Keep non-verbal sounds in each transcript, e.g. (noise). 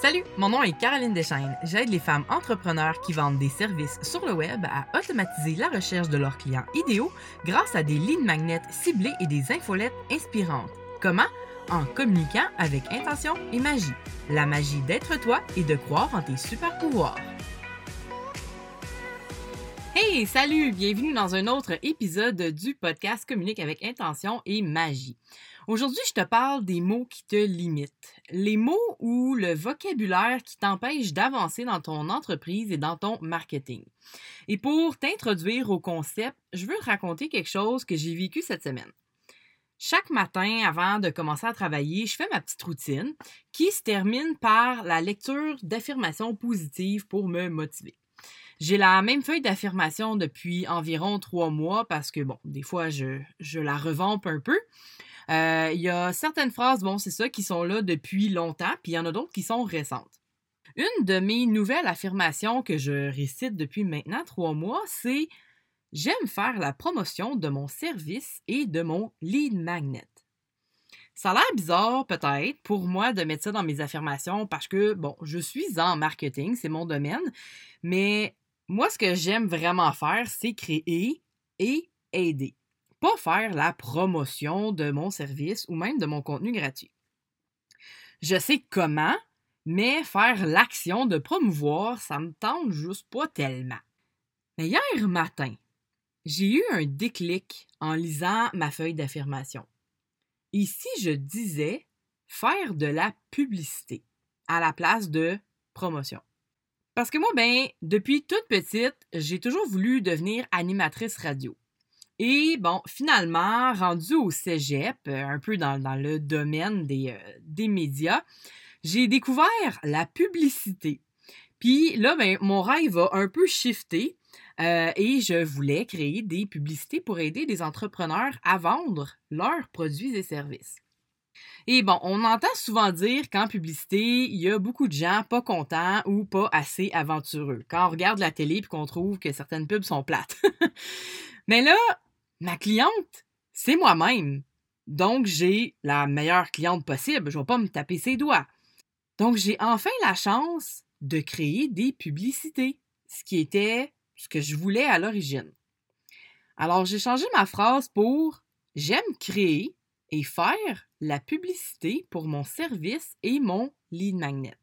Salut, mon nom est Caroline Deschaines. J'aide les femmes entrepreneurs qui vendent des services sur le web à automatiser la recherche de leurs clients idéaux grâce à des lignes magnètes ciblées et des infolettes inspirantes. Comment? En communiquant avec intention et magie. La magie d'être toi et de croire en tes super pouvoirs. Salut! Bienvenue dans un autre épisode du podcast Communique avec intention et magie. Aujourd'hui, je te parle des mots qui te limitent. Les mots ou le vocabulaire qui t'empêche d'avancer dans ton entreprise et dans ton marketing. Et pour t'introduire au concept, je veux te raconter quelque chose que j'ai vécu cette semaine. Chaque matin, avant de commencer à travailler, je fais ma petite routine qui se termine par la lecture d'affirmations positives pour me motiver. J'ai la même feuille d'affirmation depuis environ trois mois parce que, bon, des fois, je, je la revampe un peu. Euh, il y a certaines phrases, bon, c'est ça, qui sont là depuis longtemps, puis il y en a d'autres qui sont récentes. Une de mes nouvelles affirmations que je récite depuis maintenant trois mois, c'est J'aime faire la promotion de mon service et de mon lead magnet. Ça a l'air bizarre, peut-être, pour moi de mettre ça dans mes affirmations parce que, bon, je suis en marketing, c'est mon domaine, mais moi, ce que j'aime vraiment faire, c'est créer et aider pas faire la promotion de mon service ou même de mon contenu gratuit. Je sais comment, mais faire l'action de promouvoir, ça me tente juste pas tellement. Mais hier matin, j'ai eu un déclic en lisant ma feuille d'affirmation. Ici, je disais faire de la publicité à la place de promotion. Parce que moi, ben, depuis toute petite, j'ai toujours voulu devenir animatrice radio. Et bon, finalement, rendu au cégep, euh, un peu dans, le domaine des, euh, des médias, j'ai découvert la publicité. Puis là, ben, mon rêve a un peu shifté euh, et je voulais créer des publicités pour aider des entrepreneurs à vendre leurs produits et services. Et bon, on entend souvent dire qu'en publicité, il y a beaucoup de gens pas contents ou pas assez aventureux. Quand on regarde la télé et qu'on trouve que certaines pubs sont plates. (laughs) Mais là, ma cliente, c'est moi-même. Donc, j'ai la meilleure cliente possible. Je ne vais pas me taper ses doigts. Donc, j'ai enfin la chance de créer des publicités, ce qui était ce que je voulais à l'origine. Alors, j'ai changé ma phrase pour J'aime créer et faire la publicité pour mon service et mon lead magnet.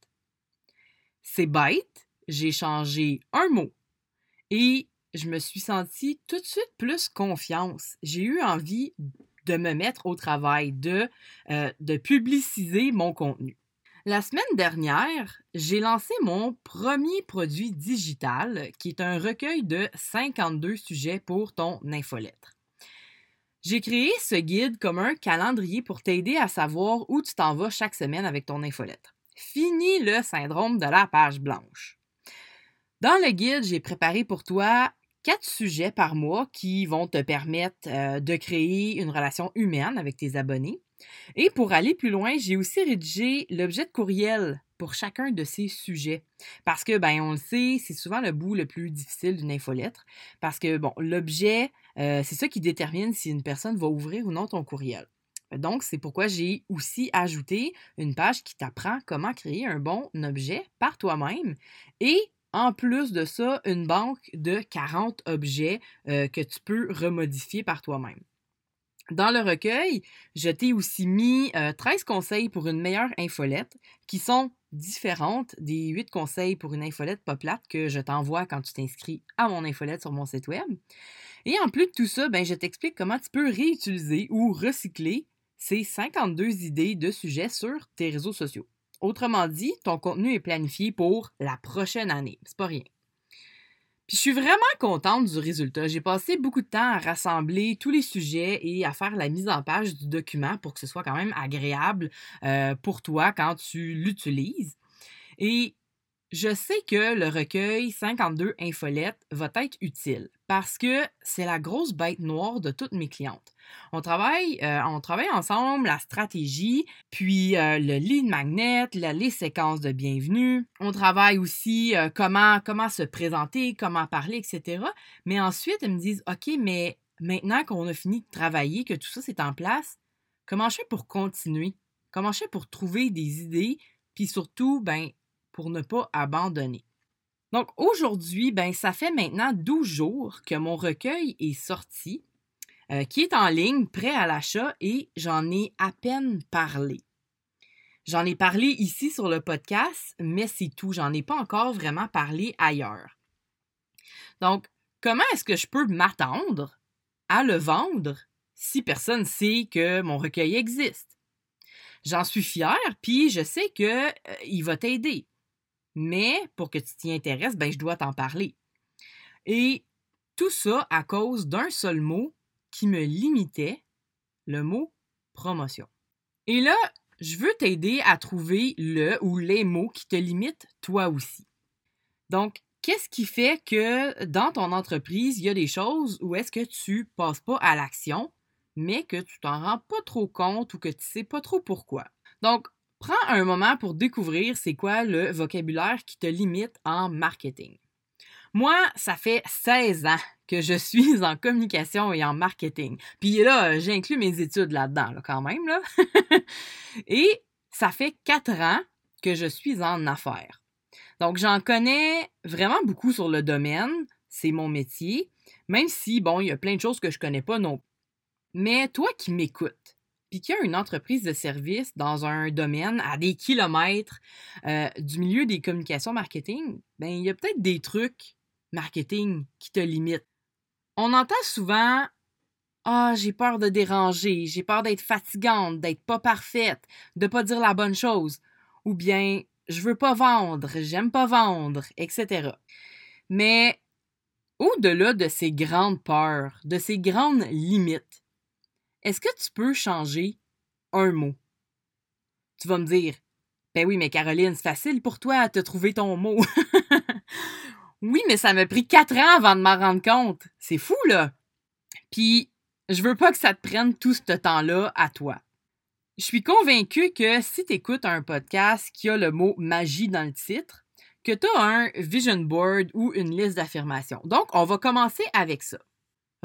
C'est bête, j'ai changé un mot et je me suis sentie tout de suite plus confiance. J'ai eu envie de me mettre au travail, de, euh, de publiciser mon contenu. La semaine dernière, j'ai lancé mon premier produit digital qui est un recueil de 52 sujets pour ton infolettre. J'ai créé ce guide comme un calendrier pour t'aider à savoir où tu t'en vas chaque semaine avec ton infolettre. Fini le syndrome de la page blanche. Dans le guide, j'ai préparé pour toi quatre sujets par mois qui vont te permettre euh, de créer une relation humaine avec tes abonnés. Et pour aller plus loin, j'ai aussi rédigé l'objet de courriel pour chacun de ces sujets. Parce que, ben, on le sait, c'est souvent le bout le plus difficile d'une infolettre. Parce que, bon, l'objet, euh, c'est ça qui détermine si une personne va ouvrir ou non ton courriel. Donc, c'est pourquoi j'ai aussi ajouté une page qui t'apprend comment créer un bon objet par toi-même et en plus de ça, une banque de 40 objets euh, que tu peux remodifier par toi-même. Dans le recueil, je t'ai aussi mis 13 euh, conseils pour une meilleure infolette qui sont différentes des 8 conseils pour une infolette pas plate que je t'envoie quand tu t'inscris à mon infolette sur mon site web. Et en plus de tout ça, ben, je t'explique comment tu peux réutiliser ou recycler ces 52 idées de sujets sur tes réseaux sociaux. Autrement dit, ton contenu est planifié pour la prochaine année. C'est pas rien. Puis je suis vraiment contente du résultat. J'ai passé beaucoup de temps à rassembler tous les sujets et à faire la mise en page du document pour que ce soit quand même agréable euh, pour toi quand tu l'utilises. Et je sais que le recueil 52 infolettes va être utile parce que c'est la grosse bête noire de toutes mes clientes. On travaille, euh, on travaille ensemble la stratégie, puis euh, le lead magnet, les séquences de bienvenue. On travaille aussi euh, comment, comment se présenter, comment parler, etc. Mais ensuite, elles me disent, OK, mais maintenant qu'on a fini de travailler, que tout ça c'est en place, comment je fais pour continuer? Comment je fais pour trouver des idées, puis surtout, ben, pour ne pas abandonner? Donc aujourd'hui, ben, ça fait maintenant 12 jours que mon recueil est sorti, euh, qui est en ligne, prêt à l'achat, et j'en ai à peine parlé. J'en ai parlé ici sur le podcast, mais c'est tout. J'en ai pas encore vraiment parlé ailleurs. Donc, comment est-ce que je peux m'attendre à le vendre si personne sait que mon recueil existe? J'en suis fière, puis je sais qu'il euh, va t'aider. Mais pour que tu t'y intéresses, ben, je dois t'en parler. Et tout ça à cause d'un seul mot qui me limitait, le mot promotion. Et là, je veux t'aider à trouver le ou les mots qui te limitent toi aussi. Donc, qu'est-ce qui fait que dans ton entreprise, il y a des choses où est-ce que tu passes pas à l'action, mais que tu t'en rends pas trop compte ou que tu sais pas trop pourquoi? Donc, prends un moment pour découvrir c'est quoi le vocabulaire qui te limite en marketing. Moi, ça fait 16 ans que je suis (laughs) en communication et en marketing. Puis là, j'inclus mes études là-dedans, quand même. (laughs) Et ça fait 4 ans que je suis en affaires. Donc, j'en connais vraiment beaucoup sur le domaine. C'est mon métier. Même si, bon, il y a plein de choses que je connais pas non. Mais toi qui m'écoutes, puis qui a une entreprise de service dans un domaine à des kilomètres euh, du milieu des communications marketing, ben il y a peut-être des trucs marketing qui te limitent. On entend souvent Ah, j'ai peur de déranger, j'ai peur d'être fatigante, d'être pas parfaite, de pas dire la bonne chose, ou bien je veux pas vendre, j'aime pas vendre, etc. Mais au-delà de ces grandes peurs, de ces grandes limites, est-ce que tu peux changer un mot? Tu vas me dire, ben oui, mais Caroline, c'est facile pour toi de trouver ton mot. (laughs) oui, mais ça m'a pris quatre ans avant de m'en rendre compte. C'est fou, là. Puis, je veux pas que ça te prenne tout ce temps-là à toi. Je suis convaincue que si tu écoutes un podcast qui a le mot magie dans le titre, que tu as un vision board ou une liste d'affirmations. Donc, on va commencer avec ça.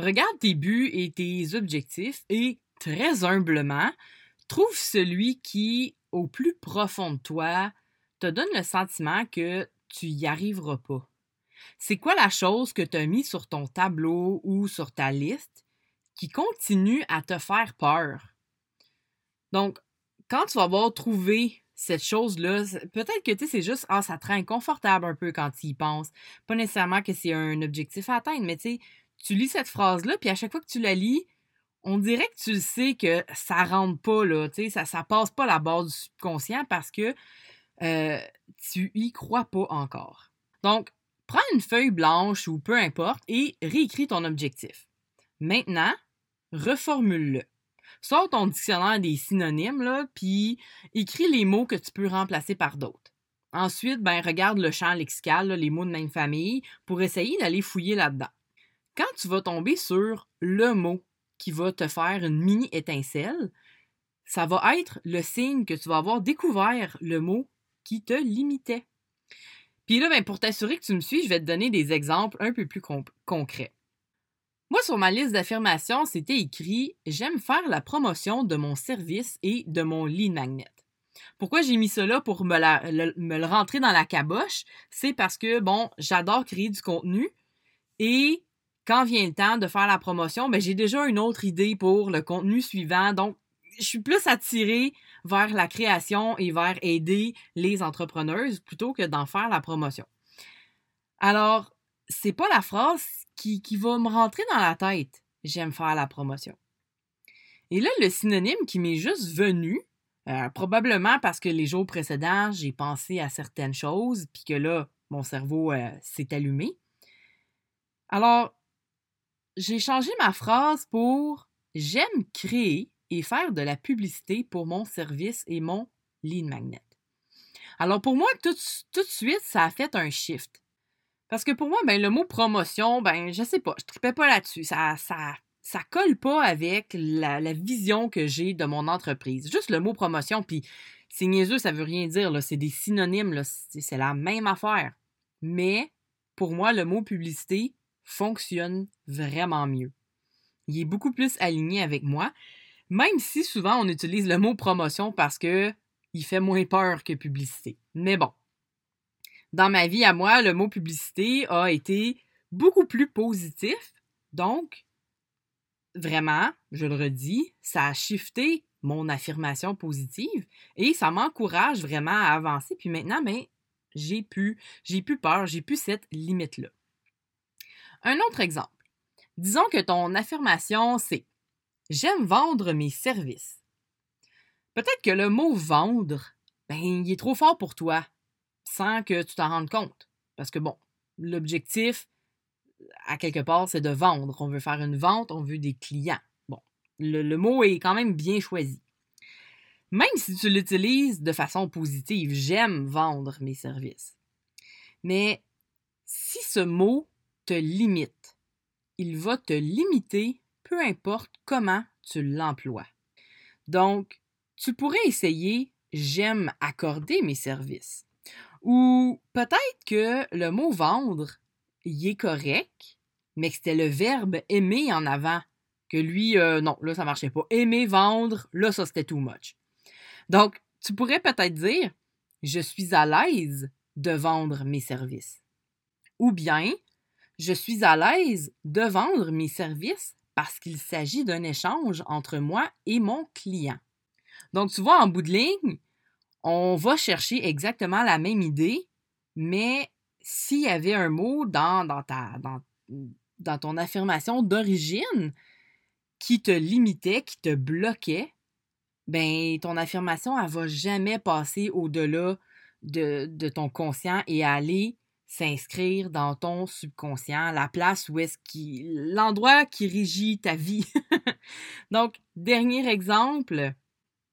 Regarde tes buts et tes objectifs et, très humblement, trouve celui qui, au plus profond de toi, te donne le sentiment que tu y arriveras pas. C'est quoi la chose que tu as mis sur ton tableau ou sur ta liste qui continue à te faire peur? Donc, quand tu vas avoir trouvé cette chose-là, peut-être que tu c'est juste, ah, ça te rend inconfortable un peu quand tu y penses. Pas nécessairement que c'est un objectif à atteindre, mais tu sais, tu lis cette phrase-là, puis à chaque fois que tu la lis, on dirait que tu le sais que ça rentre pas, là, tu sais, ça, ça passe pas la base du subconscient parce que euh, tu y crois pas encore. Donc, prends une feuille blanche ou peu importe et réécris ton objectif. Maintenant, reformule-le. Sors ton dictionnaire des synonymes, là, puis écris les mots que tu peux remplacer par d'autres. Ensuite, ben, regarde le champ lexical, les mots de même famille, pour essayer d'aller fouiller là-dedans. Quand tu vas tomber sur le mot qui va te faire une mini étincelle, ça va être le signe que tu vas avoir découvert le mot qui te limitait. Puis là, ben, pour t'assurer que tu me suis, je vais te donner des exemples un peu plus concrets. Moi, sur ma liste d'affirmations, c'était écrit J'aime faire la promotion de mon service et de mon lead magnet. Pourquoi j'ai mis cela pour me, me le rentrer dans la caboche? C'est parce que, bon, j'adore créer du contenu et quand vient le temps de faire la promotion, ben, j'ai déjà une autre idée pour le contenu suivant. Donc, je suis plus attirée vers la création et vers aider les entrepreneuses plutôt que d'en faire la promotion. Alors, c'est pas la phrase qui, qui va me rentrer dans la tête. J'aime faire la promotion. Et là, le synonyme qui m'est juste venu, euh, probablement parce que les jours précédents, j'ai pensé à certaines choses, puis que là, mon cerveau euh, s'est allumé. Alors, j'ai changé ma phrase pour J'aime créer et faire de la publicité pour mon service et mon lead magnet. Alors pour moi, tout, de suite, ça a fait un shift. Parce que pour moi, ben, le mot promotion, ben, je sais pas, je tripais pas là-dessus. Ça, ça, ça colle pas avec la, vision que j'ai de mon entreprise. Juste le mot promotion, puis c'est niaiseux, ça veut rien dire, c'est des synonymes, c'est la même affaire. Mais pour moi, le mot publicité, fonctionne vraiment mieux. Il est beaucoup plus aligné avec moi. Même si souvent on utilise le mot promotion parce que il fait moins peur que publicité. Mais bon. Dans ma vie à moi, le mot publicité a été beaucoup plus positif. Donc, vraiment, je le redis, ça a shifté mon affirmation positive et ça m'encourage vraiment à avancer. Puis maintenant, ben, j'ai plus, j'ai plus peur, j'ai plus cette limite-là. Un autre exemple. Disons que ton affirmation, c'est J'aime vendre mes services. Peut-être que le mot vendre, ben, il est trop fort pour toi, sans que tu t'en rendes compte. Parce que bon, l'objectif, à quelque part, c'est de vendre. On veut faire une vente, on veut des clients. Bon, le, mot est quand même bien choisi. Même si tu l'utilises de façon positive, j'aime vendre mes services. Mais si ce mot te limite, il va te limiter peu importe comment tu l'emploies. Donc, tu pourrais essayer j'aime accorder mes services. Ou peut-être que le mot vendre il est correct, mais que c'était le verbe aimer en avant. Que lui, euh, non, là, ça marchait pas. Aimer, vendre, là, ça, c'était too much. Donc, tu pourrais peut-être dire, je suis à l'aise de vendre mes services. Ou bien, je suis à l'aise de vendre mes services parce qu'il s'agit d'un échange entre moi et mon client. Donc, tu vois, en bout de ligne, on va chercher exactement la même idée, mais s'il y avait un mot dans, dans, ton affirmation d'origine qui te limitait, qui te bloquait, ben ton affirmation, elle va jamais passer au-delà de, de, ton conscient et aller s'inscrire dans ton subconscient, la place où est-ce qui, l'endroit qui régit ta vie. (laughs) Donc, dernier exemple,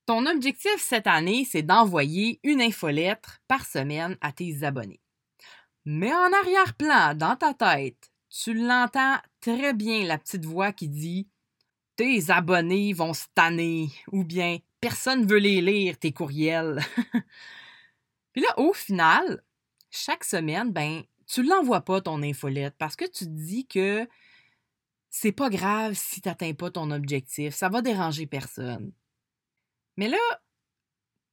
ton objectif cette année, c'est d'envoyer une infolettre par semaine à tes abonnés. Mais en arrière-plan, dans ta tête, tu l'entends très bien, la petite voix qui dit Tes abonnés vont se ou bien personne veut les lire, tes courriels. (laughs) Puis là, au final, chaque semaine, ben, tu l'envoies pas ton infolette parce que tu te dis que c'est pas grave si tu n'atteins pas ton objectif, ça va déranger personne. Mais là,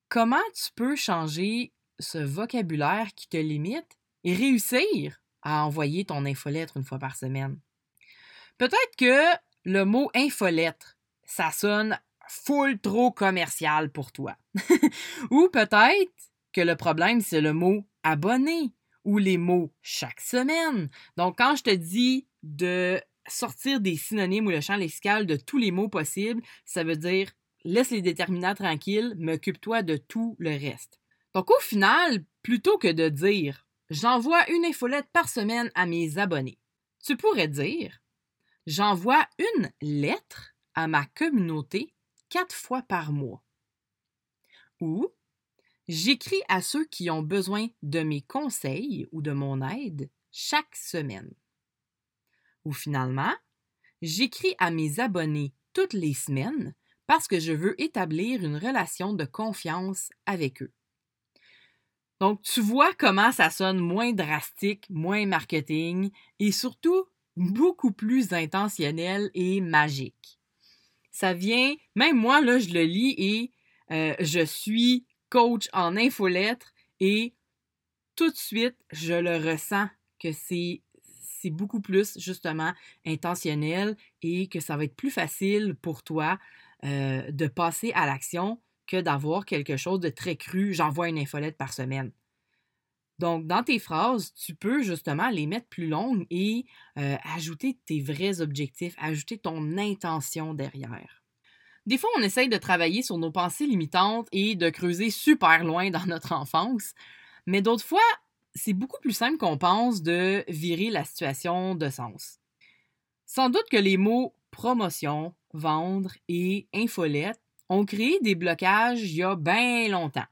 comment tu peux changer ce vocabulaire qui te limite et réussir à envoyer ton infolettre une fois par semaine? Peut-être que le mot infolettre, ça sonne full trop commercial pour toi. (laughs) ou peut-être que le problème, c'est le mot abonné ou les mots chaque semaine. Donc, quand je te dis de sortir des synonymes ou le champ lexical de tous les mots possibles, ça veut dire laisse les déterminants tranquilles, m'occupe-toi de tout le reste. Donc, au final, plutôt que de dire J'envoie une infolette par semaine à mes abonnés. Tu pourrais dire J'envoie une lettre à ma communauté quatre fois par mois. Ou J'écris à ceux qui ont besoin de mes conseils ou de mon aide chaque semaine. Ou finalement, j'écris à mes abonnés toutes les semaines parce que je veux établir une relation de confiance avec eux. Donc, tu vois comment ça sonne moins drastique, moins marketing et surtout beaucoup plus intentionnel et magique. Ça vient, même moi, là, je le lis et euh, je suis coach en infolettre et tout de suite, je le ressens que c'est beaucoup plus justement intentionnel et que ça va être plus facile pour toi euh, de passer à l'action que d'avoir quelque chose de très cru, j'envoie une infolette par semaine. Donc, dans tes phrases, tu peux justement les mettre plus longues et euh, ajouter tes vrais objectifs, ajouter ton intention derrière. Des fois, on essaye de travailler sur nos pensées limitantes et de creuser super loin dans notre enfance, mais d'autres fois, c'est beaucoup plus simple qu'on pense de virer la situation de sens. Sans doute que les mots promotion, vendre et infolette ont créé des blocages il y a bien longtemps.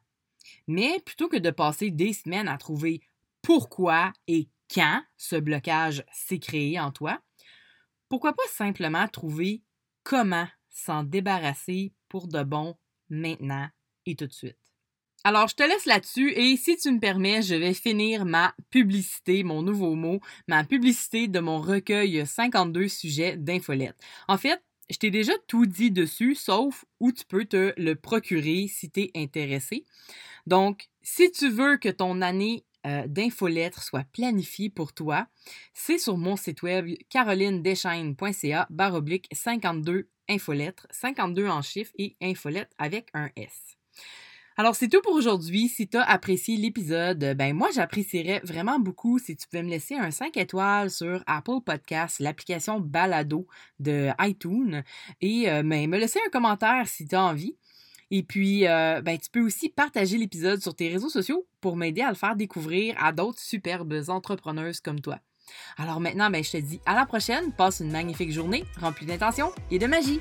Mais plutôt que de passer des semaines à trouver pourquoi et quand ce blocage s'est créé en toi, pourquoi pas simplement trouver comment s'en débarrasser pour de bon maintenant et tout de suite. Alors, je te laisse là-dessus et si tu me permets, je vais finir ma publicité, mon nouveau mot, ma publicité de mon recueil 52 sujets d'infolette. En fait, je t'ai déjà tout dit dessus, sauf où tu peux te le procurer si tu es intéressé. Donc, si tu veux que ton année euh, d'infolettre soit planifiée pour toi, c'est sur mon site web carolinedeschaines.ca baroblique 52 infolettres, 52 en chiffres et infolettre avec un S. Alors, c'est tout pour aujourd'hui. Si tu as apprécié l'épisode, ben moi, j'apprécierais vraiment beaucoup si tu pouvais me laisser un 5 étoiles sur Apple Podcast, l'application Balado de iTunes, et euh, ben, me laisser un commentaire si tu as envie. Et puis, euh, ben, tu peux aussi partager l'épisode sur tes réseaux sociaux pour m'aider à le faire découvrir à d'autres superbes entrepreneuses comme toi. Alors maintenant, ben, je te dis à la prochaine, passe une magnifique journée remplie d'intention et de magie.